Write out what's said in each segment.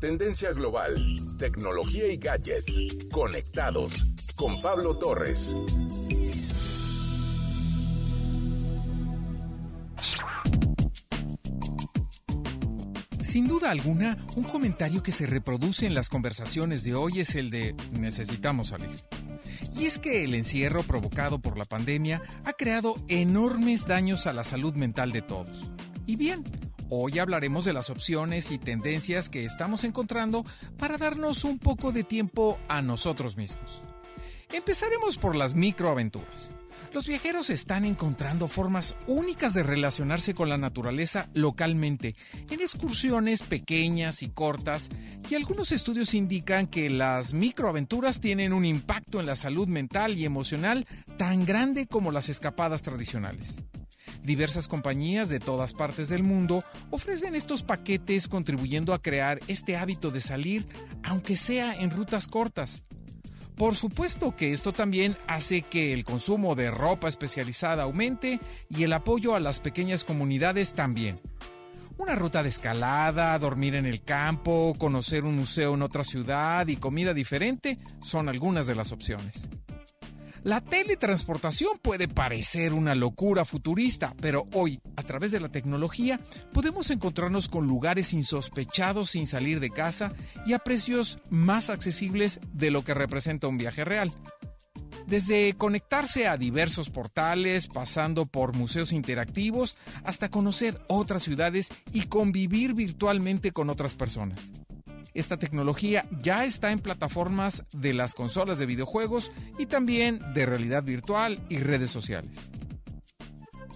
Tendencia global, tecnología y gadgets. Conectados con Pablo Torres. Sin duda alguna, un comentario que se reproduce en las conversaciones de hoy es el de necesitamos salir. Y es que el encierro provocado por la pandemia ha creado enormes daños a la salud mental de todos. Y bien, hoy hablaremos de las opciones y tendencias que estamos encontrando para darnos un poco de tiempo a nosotros mismos. Empezaremos por las microaventuras. Los viajeros están encontrando formas únicas de relacionarse con la naturaleza localmente, en excursiones pequeñas y cortas, y algunos estudios indican que las microaventuras tienen un impacto en la salud mental y emocional tan grande como las escapadas tradicionales. Diversas compañías de todas partes del mundo ofrecen estos paquetes contribuyendo a crear este hábito de salir, aunque sea en rutas cortas. Por supuesto que esto también hace que el consumo de ropa especializada aumente y el apoyo a las pequeñas comunidades también. Una ruta de escalada, dormir en el campo, conocer un museo en otra ciudad y comida diferente son algunas de las opciones. La teletransportación puede parecer una locura futurista, pero hoy, a través de la tecnología, podemos encontrarnos con lugares insospechados sin salir de casa y a precios más accesibles de lo que representa un viaje real. Desde conectarse a diversos portales, pasando por museos interactivos, hasta conocer otras ciudades y convivir virtualmente con otras personas. Esta tecnología ya está en plataformas de las consolas de videojuegos y también de realidad virtual y redes sociales.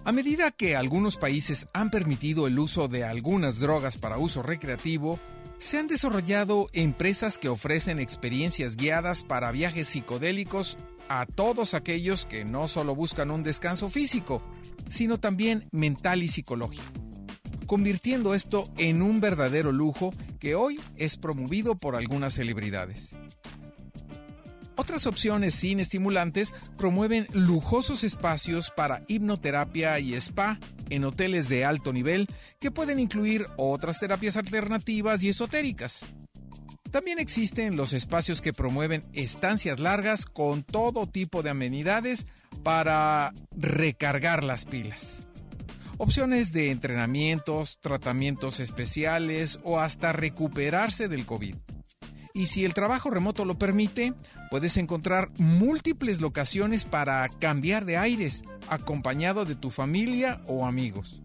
A medida que algunos países han permitido el uso de algunas drogas para uso recreativo, se han desarrollado empresas que ofrecen experiencias guiadas para viajes psicodélicos a todos aquellos que no solo buscan un descanso físico, sino también mental y psicológico convirtiendo esto en un verdadero lujo que hoy es promovido por algunas celebridades. Otras opciones sin estimulantes promueven lujosos espacios para hipnoterapia y spa en hoteles de alto nivel que pueden incluir otras terapias alternativas y esotéricas. También existen los espacios que promueven estancias largas con todo tipo de amenidades para recargar las pilas opciones de entrenamientos, tratamientos especiales o hasta recuperarse del COVID. Y si el trabajo remoto lo permite, puedes encontrar múltiples locaciones para cambiar de aires, acompañado de tu familia o amigos.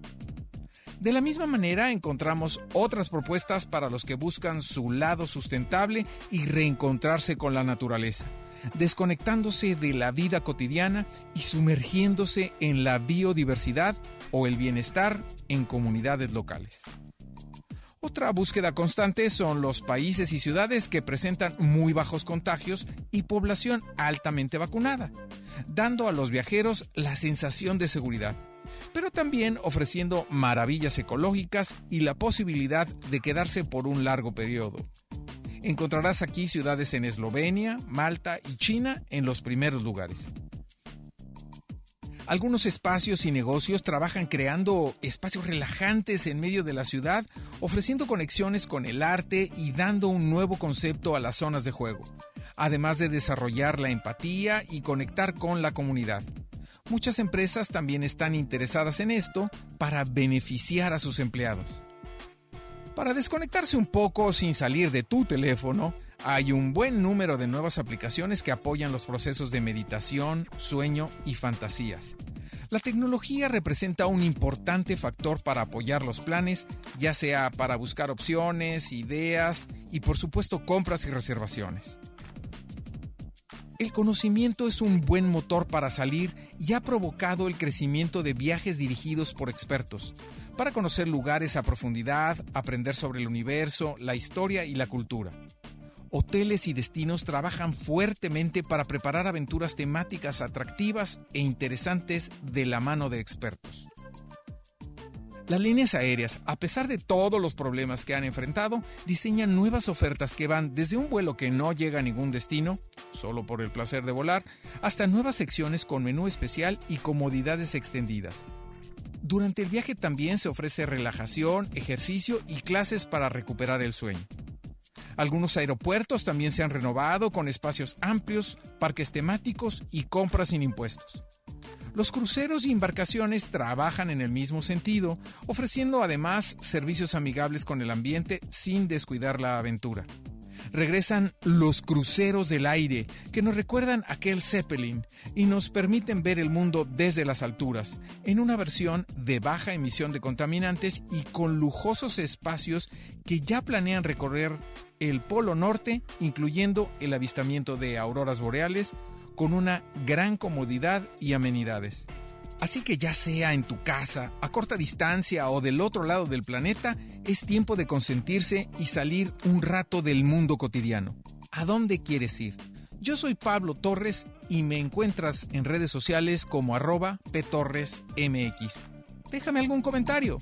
De la misma manera encontramos otras propuestas para los que buscan su lado sustentable y reencontrarse con la naturaleza, desconectándose de la vida cotidiana y sumergiéndose en la biodiversidad o el bienestar en comunidades locales. Otra búsqueda constante son los países y ciudades que presentan muy bajos contagios y población altamente vacunada, dando a los viajeros la sensación de seguridad, pero también ofreciendo maravillas ecológicas y la posibilidad de quedarse por un largo periodo. Encontrarás aquí ciudades en Eslovenia, Malta y China en los primeros lugares. Algunos espacios y negocios trabajan creando espacios relajantes en medio de la ciudad, ofreciendo conexiones con el arte y dando un nuevo concepto a las zonas de juego, además de desarrollar la empatía y conectar con la comunidad. Muchas empresas también están interesadas en esto para beneficiar a sus empleados. Para desconectarse un poco sin salir de tu teléfono, hay un buen número de nuevas aplicaciones que apoyan los procesos de meditación, sueño y fantasías. La tecnología representa un importante factor para apoyar los planes, ya sea para buscar opciones, ideas y por supuesto compras y reservaciones. El conocimiento es un buen motor para salir y ha provocado el crecimiento de viajes dirigidos por expertos, para conocer lugares a profundidad, aprender sobre el universo, la historia y la cultura hoteles y destinos trabajan fuertemente para preparar aventuras temáticas atractivas e interesantes de la mano de expertos. Las líneas aéreas, a pesar de todos los problemas que han enfrentado, diseñan nuevas ofertas que van desde un vuelo que no llega a ningún destino, solo por el placer de volar, hasta nuevas secciones con menú especial y comodidades extendidas. Durante el viaje también se ofrece relajación, ejercicio y clases para recuperar el sueño. Algunos aeropuertos también se han renovado con espacios amplios, parques temáticos y compras sin impuestos. Los cruceros y embarcaciones trabajan en el mismo sentido, ofreciendo además servicios amigables con el ambiente sin descuidar la aventura. Regresan los cruceros del aire, que nos recuerdan aquel Zeppelin y nos permiten ver el mundo desde las alturas, en una versión de baja emisión de contaminantes y con lujosos espacios que ya planean recorrer el Polo Norte, incluyendo el avistamiento de auroras boreales, con una gran comodidad y amenidades. Así que ya sea en tu casa, a corta distancia o del otro lado del planeta, es tiempo de consentirse y salir un rato del mundo cotidiano. ¿A dónde quieres ir? Yo soy Pablo Torres y me encuentras en redes sociales como arroba ptorresmx. Déjame algún comentario.